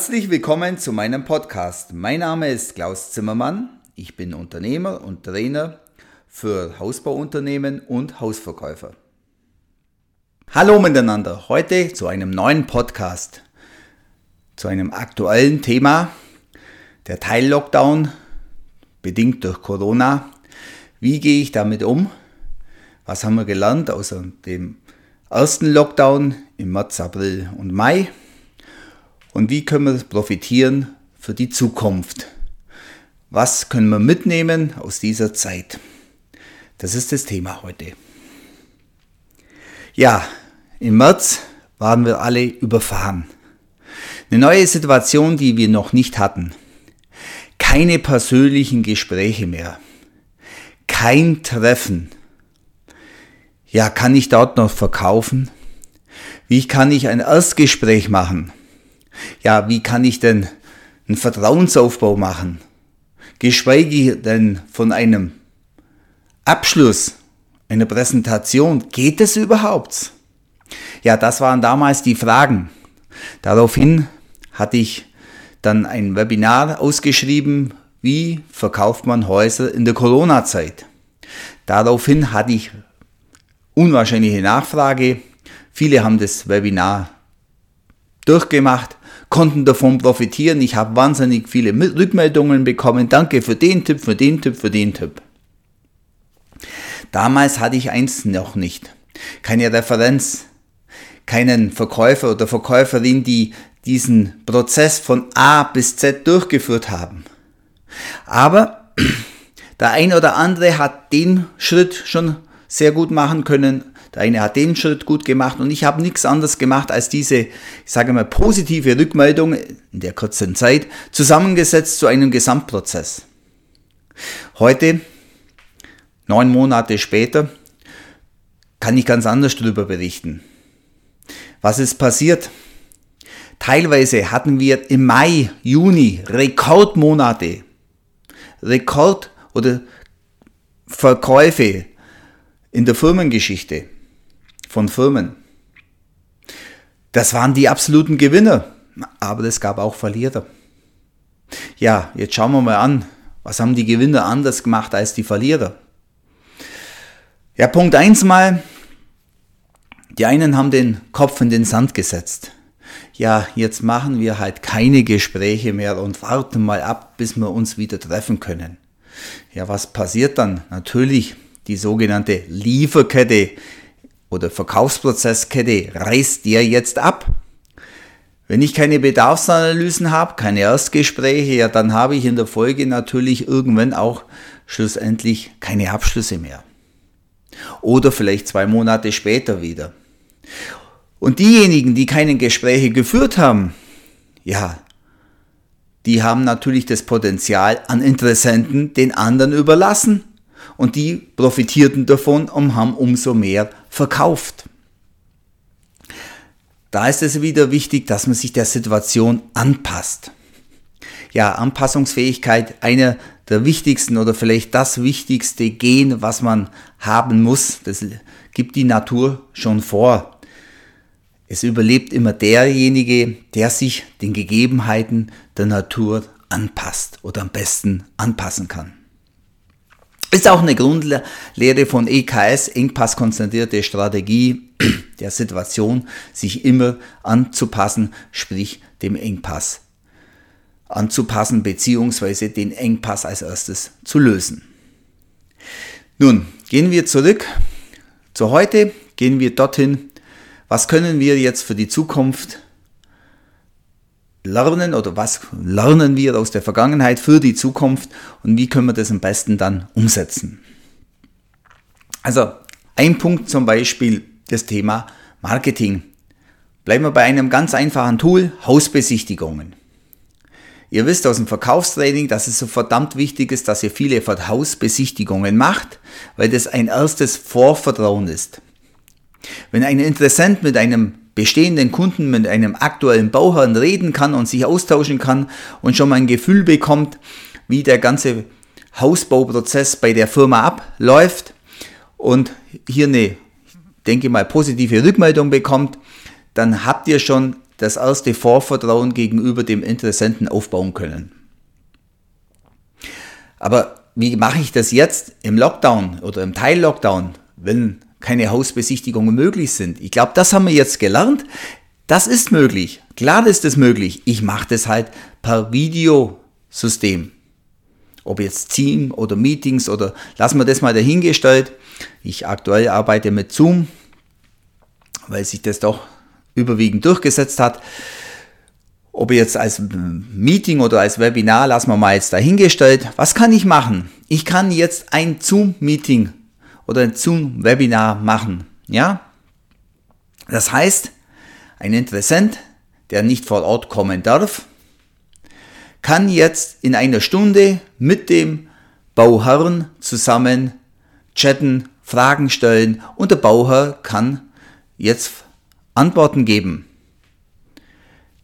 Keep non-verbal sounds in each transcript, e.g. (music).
Herzlich willkommen zu meinem Podcast. Mein Name ist Klaus Zimmermann. Ich bin Unternehmer und Trainer für Hausbauunternehmen und Hausverkäufer. Hallo miteinander, heute zu einem neuen Podcast, zu einem aktuellen Thema, der Teil-Lockdown, bedingt durch Corona. Wie gehe ich damit um? Was haben wir gelernt aus dem ersten Lockdown im März, April und Mai? Und wie können wir profitieren für die Zukunft. Was können wir mitnehmen aus dieser Zeit? Das ist das Thema heute. Ja, im März waren wir alle überfahren. Eine neue Situation, die wir noch nicht hatten. Keine persönlichen Gespräche mehr. Kein Treffen. Ja, kann ich dort noch verkaufen? Wie kann ich ein Erstgespräch machen? Ja, wie kann ich denn einen Vertrauensaufbau machen? Geschweige denn von einem Abschluss, einer Präsentation. Geht es überhaupt? Ja, das waren damals die Fragen. Daraufhin hatte ich dann ein Webinar ausgeschrieben, wie verkauft man Häuser in der Corona-Zeit. Daraufhin hatte ich unwahrscheinliche Nachfrage. Viele haben das Webinar durchgemacht konnten davon profitieren. Ich habe wahnsinnig viele Rückmeldungen bekommen. Danke für den Tipp, für den Tipp, für den Tipp. Damals hatte ich eins noch nicht. Keine Referenz, keinen Verkäufer oder Verkäuferin, die diesen Prozess von A bis Z durchgeführt haben. Aber (clears throat) der ein oder andere hat den Schritt schon sehr gut machen können, der eine hat den Schritt gut gemacht und ich habe nichts anderes gemacht als diese, ich sage mal, positive Rückmeldung in der kurzen Zeit zusammengesetzt zu einem Gesamtprozess. Heute, neun Monate später, kann ich ganz anders darüber berichten. Was ist passiert? Teilweise hatten wir im Mai, Juni Rekordmonate, Rekord oder Verkäufe in der Firmengeschichte von Firmen. Das waren die absoluten Gewinner, aber es gab auch Verlierer. Ja, jetzt schauen wir mal an, was haben die Gewinner anders gemacht als die Verlierer? Ja, Punkt 1 mal, die einen haben den Kopf in den Sand gesetzt. Ja, jetzt machen wir halt keine Gespräche mehr und warten mal ab, bis wir uns wieder treffen können. Ja, was passiert dann? Natürlich, die sogenannte Lieferkette oder Verkaufsprozesskette reißt der jetzt ab? Wenn ich keine Bedarfsanalysen habe, keine Erstgespräche, ja, dann habe ich in der Folge natürlich irgendwann auch schlussendlich keine Abschlüsse mehr. Oder vielleicht zwei Monate später wieder. Und diejenigen, die keine Gespräche geführt haben, ja, die haben natürlich das Potenzial an Interessenten den anderen überlassen und die profitierten davon und haben umso mehr verkauft. Da ist es wieder wichtig, dass man sich der Situation anpasst. Ja, Anpassungsfähigkeit, einer der wichtigsten oder vielleicht das wichtigste Gen, was man haben muss. Das gibt die Natur schon vor. Es überlebt immer derjenige, der sich den Gegebenheiten der Natur anpasst oder am besten anpassen kann. Ist auch eine Grundlehre von EKS, engpasskonzentrierte Strategie (clears throat) der Situation, sich immer anzupassen, sprich dem Engpass anzupassen beziehungsweise den Engpass als erstes zu lösen. Nun, gehen wir zurück. Zu heute, gehen wir dorthin, was können wir jetzt für die Zukunft lernen oder was lernen wir aus der Vergangenheit für die Zukunft und wie können wir das am besten dann umsetzen. Also ein Punkt zum Beispiel das Thema Marketing. Bleiben wir bei einem ganz einfachen Tool, Hausbesichtigungen. Ihr wisst aus dem Verkaufstraining, dass es so verdammt wichtig ist, dass ihr viele Hausbesichtigungen macht, weil das ein erstes Vorvertrauen ist. Wenn ein Interessent mit einem bestehenden Kunden mit einem aktuellen Bauherrn reden kann und sich austauschen kann und schon mal ein Gefühl bekommt, wie der ganze Hausbauprozess bei der Firma abläuft und hier eine, denke mal, positive Rückmeldung bekommt, dann habt ihr schon das erste Vorvertrauen gegenüber dem Interessenten aufbauen können. Aber wie mache ich das jetzt im Lockdown oder im Teil-Lockdown, wenn keine Hausbesichtigungen möglich sind? Ich glaube, das haben wir jetzt gelernt. Das ist möglich. Klar ist es möglich. Ich mache das halt per Videosystem. Ob jetzt Team oder Meetings oder lassen wir das mal dahingestellt. Ich aktuell arbeite mit Zoom, weil sich das doch überwiegend durchgesetzt hat. Ob jetzt als Meeting oder als Webinar, lassen wir mal jetzt dahingestellt. Was kann ich machen? Ich kann jetzt ein Zoom-Meeting oder ein Zoom-Webinar machen. Ja? Das heißt, ein Interessent, der nicht vor Ort kommen darf, kann jetzt in einer Stunde mit dem Bauherrn zusammen chatten, Fragen stellen und der Bauherr kann jetzt Antworten geben.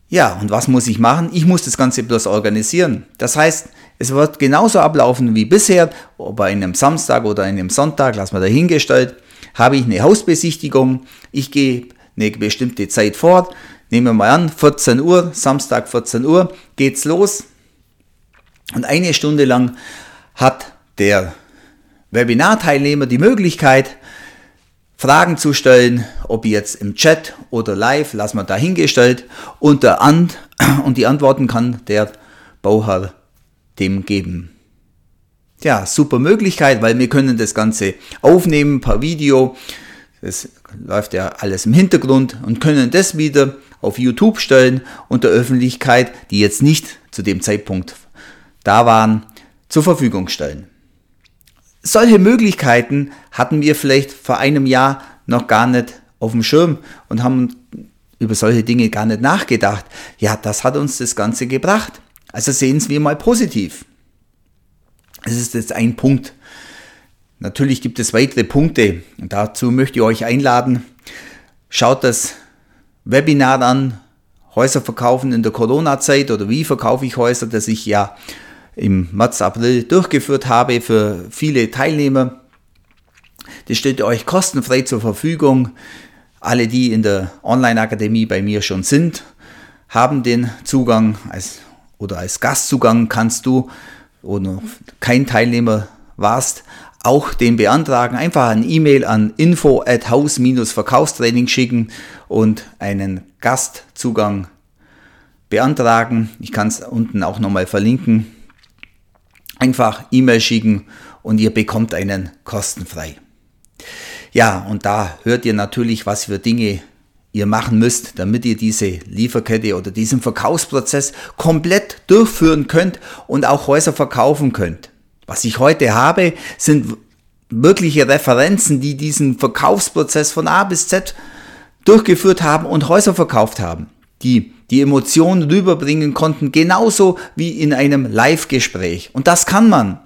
Ja, und was muss ich machen? Ich muss das Ganze bloß organisieren. Das heißt, es wird genauso ablaufen wie bisher, ob bei einem Samstag oder einem Sonntag, lass mal dahingestellt, habe ich eine Hausbesichtigung, ich gehe eine bestimmte Zeit fort. Nehmen wir mal an, 14 Uhr, Samstag 14 Uhr, geht's los. Und eine Stunde lang hat der Webinarteilnehmer die Möglichkeit, Fragen zu stellen, ob jetzt im Chat oder live, lassen wir dahingestellt, und, der Ant und die Antworten kann der Bauherr dem geben. Ja, super Möglichkeit, weil wir können das Ganze aufnehmen per Video. Das läuft ja alles im Hintergrund und können das wieder auf YouTube stellen und der Öffentlichkeit, die jetzt nicht zu dem Zeitpunkt da waren, zur Verfügung stellen. Solche Möglichkeiten hatten wir vielleicht vor einem Jahr noch gar nicht auf dem Schirm und haben über solche Dinge gar nicht nachgedacht. Ja, das hat uns das Ganze gebracht. Also sehen wir mal positiv. Es ist jetzt ein Punkt, Natürlich gibt es weitere Punkte und dazu möchte ich euch einladen. Schaut das Webinar an, Häuser verkaufen in der Corona-Zeit oder wie verkaufe ich Häuser, das ich ja im März, April durchgeführt habe für viele Teilnehmer. Das steht euch kostenfrei zur Verfügung. Alle, die in der Online-Akademie bei mir schon sind, haben den Zugang als, oder als Gastzugang kannst du oder kein Teilnehmer warst, auch den beantragen. Einfach ein E-Mail an info at haus-verkaufstraining schicken und einen Gastzugang beantragen. Ich kann es unten auch nochmal verlinken. Einfach E-Mail schicken und ihr bekommt einen kostenfrei. Ja, und da hört ihr natürlich, was für Dinge ihr machen müsst, damit ihr diese Lieferkette oder diesen Verkaufsprozess komplett durchführen könnt und auch Häuser verkaufen könnt. Was ich heute habe, sind wirkliche Referenzen, die diesen Verkaufsprozess von A bis Z durchgeführt haben und Häuser verkauft haben, die die Emotionen rüberbringen konnten, genauso wie in einem Live-Gespräch. Und das kann man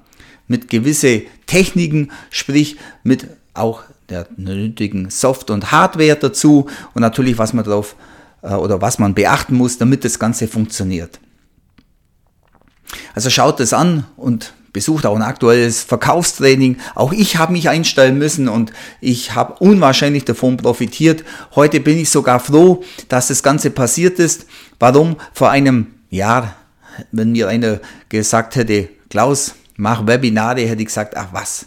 mit gewisse Techniken, sprich mit auch der nötigen Soft- und Hardware dazu und natürlich, was man drauf äh, oder was man beachten muss, damit das Ganze funktioniert. Also schaut es an und besucht auch ein aktuelles Verkaufstraining. Auch ich habe mich einstellen müssen und ich habe unwahrscheinlich davon profitiert. Heute bin ich sogar froh, dass das Ganze passiert ist. Warum? Vor einem Jahr, wenn mir einer gesagt hätte, Klaus, mach Webinare, hätte ich gesagt, ach was,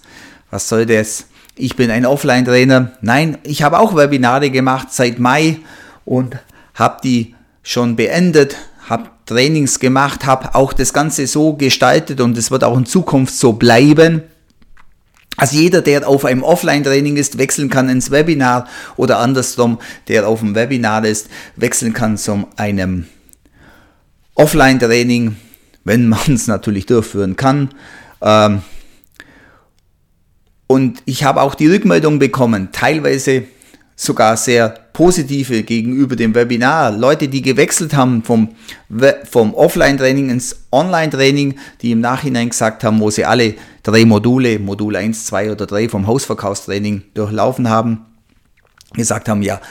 was soll das? Ich bin ein Offline-Trainer. Nein, ich habe auch Webinare gemacht seit Mai und habe die schon beendet, habe Trainings gemacht, habe auch das Ganze so gestaltet und es wird auch in Zukunft so bleiben. Also jeder, der auf einem Offline-Training ist, wechseln kann ins Webinar oder andersrum, der auf dem Webinar ist, wechseln kann zu einem Offline-Training, wenn man es (laughs) natürlich durchführen kann. Ähm, und ich habe auch die Rückmeldung bekommen, teilweise sogar sehr positive gegenüber dem Webinar. Leute, die gewechselt haben vom, vom Offline-Training ins Online-Training, die im Nachhinein gesagt haben, wo sie alle drei Module, Modul 1, 2 oder 3 vom Hausverkaufstraining durchlaufen haben, gesagt haben, ja,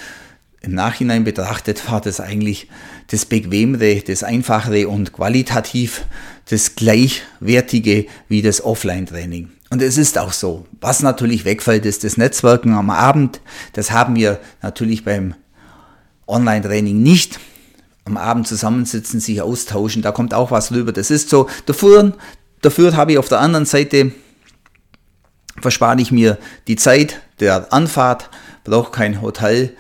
im Nachhinein betrachtet war das eigentlich das bequemere, das einfachere und qualitativ das gleichwertige wie das Offline-Training. Und es ist auch so. Was natürlich wegfällt, ist das Netzwerken am Abend. Das haben wir natürlich beim Online-Training nicht. am Abend zusammensitzen, sich austauschen, da kommt auch was rüber. Das ist so, dafür, dafür habe ich auf der anderen Seite, verspare ich mir die Zeit der Anfahrt, brauche kein Hotel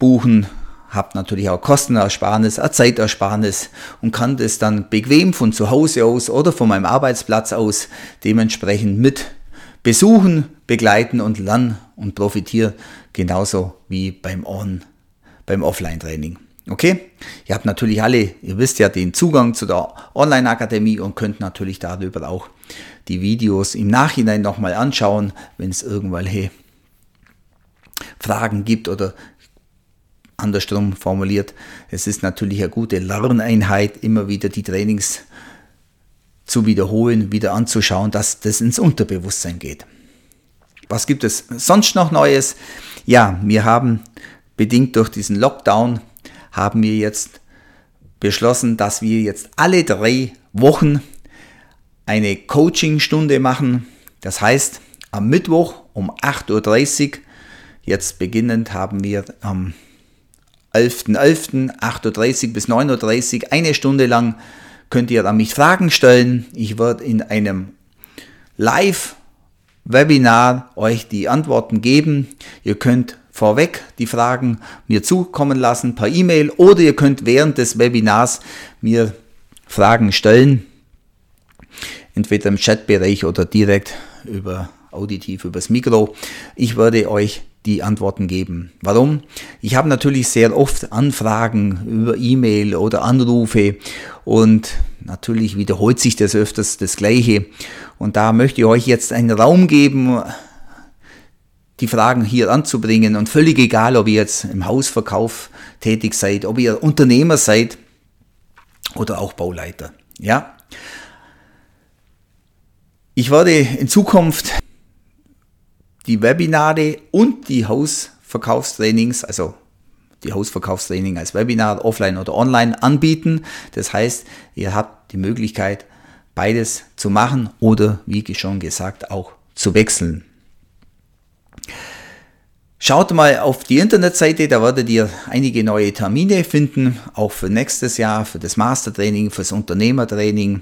buchen, habe natürlich auch Kostenersparnis, eine Zeitersparnis und kann das dann bequem von zu Hause aus oder von meinem Arbeitsplatz aus dementsprechend mit besuchen, begleiten und lernen und profitiere genauso wie beim On, beim Offline-Training. Okay? Ihr habt natürlich alle, ihr wisst ja, den Zugang zu der Online-Akademie und könnt natürlich darüber auch die Videos im Nachhinein nochmal anschauen, wenn es irgendwelche Fragen gibt oder andersrum formuliert. Es ist natürlich eine gute Lerneinheit, immer wieder die Trainings zu wiederholen, wieder anzuschauen, dass das ins Unterbewusstsein geht. Was gibt es sonst noch Neues? Ja, wir haben bedingt durch diesen Lockdown haben wir jetzt beschlossen, dass wir jetzt alle drei Wochen eine Coachingstunde machen. Das heißt, am Mittwoch um 8.30 Uhr, jetzt beginnend haben wir am 11.11. 8.30 Uhr bis 9.30 Uhr, eine Stunde lang könnt ihr an mich Fragen stellen. Ich werde in einem Live-Webinar euch die Antworten geben. Ihr könnt vorweg die Fragen mir zukommen lassen per E-Mail oder ihr könnt während des Webinars mir Fragen stellen. Entweder im Chatbereich oder direkt über auditiv übers Mikro. Ich werde euch die Antworten geben. Warum? Ich habe natürlich sehr oft Anfragen über E-Mail oder Anrufe und natürlich wiederholt sich das öfters das Gleiche. Und da möchte ich euch jetzt einen Raum geben, die Fragen hier anzubringen und völlig egal, ob ihr jetzt im Hausverkauf tätig seid, ob ihr Unternehmer seid oder auch Bauleiter. Ja? Ich werde in Zukunft die Webinare und die Hausverkaufstrainings, also die Hausverkaufstraining als Webinar, offline oder online anbieten. Das heißt, ihr habt die Möglichkeit, beides zu machen oder, wie schon gesagt, auch zu wechseln. Schaut mal auf die Internetseite, da werdet ihr einige neue Termine finden, auch für nächstes Jahr, für das Mastertraining, fürs Unternehmertraining.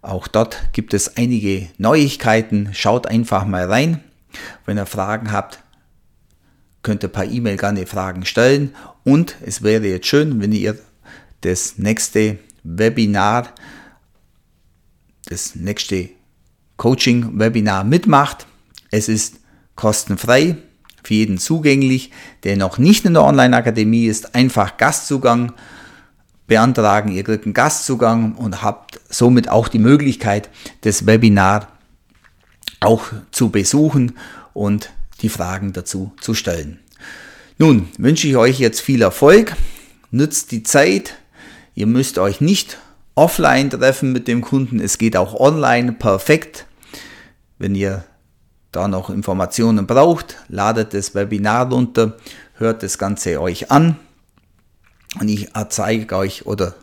Auch dort gibt es einige Neuigkeiten. Schaut einfach mal rein. Wenn ihr Fragen habt, könnt ihr per E-Mail gerne Fragen stellen. Und es wäre jetzt schön, wenn ihr das nächste Webinar, das nächste Coaching-Webinar mitmacht. Es ist kostenfrei, für jeden zugänglich, der noch nicht in der Online-Akademie ist. Einfach Gastzugang beantragen. Ihr kriegt einen Gastzugang und habt somit auch die Möglichkeit, das Webinar auch zu besuchen und die Fragen dazu zu stellen. Nun wünsche ich euch jetzt viel Erfolg, nützt die Zeit, ihr müsst euch nicht offline treffen mit dem Kunden, es geht auch online perfekt. Wenn ihr da noch Informationen braucht, ladet das Webinar runter, hört das Ganze euch an und ich zeige euch oder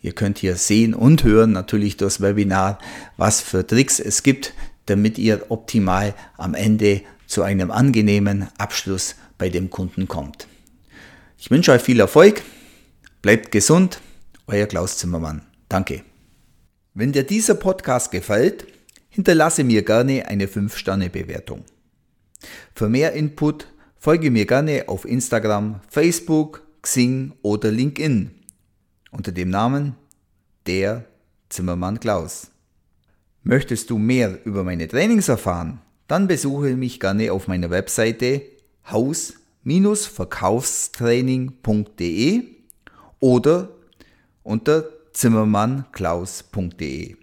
ihr könnt hier sehen und hören natürlich das Webinar, was für Tricks es gibt, damit ihr optimal am Ende zu einem angenehmen Abschluss bei dem Kunden kommt. Ich wünsche euch viel Erfolg, bleibt gesund, euer Klaus Zimmermann. Danke. Wenn dir dieser Podcast gefällt, hinterlasse mir gerne eine 5-Sterne-Bewertung. Für mehr Input folge mir gerne auf Instagram, Facebook, Xing oder LinkedIn unter dem Namen der Zimmermann Klaus. Möchtest du mehr über meine Trainings erfahren? Dann besuche mich gerne auf meiner Webseite haus-verkaufstraining.de oder unter zimmermannklaus.de.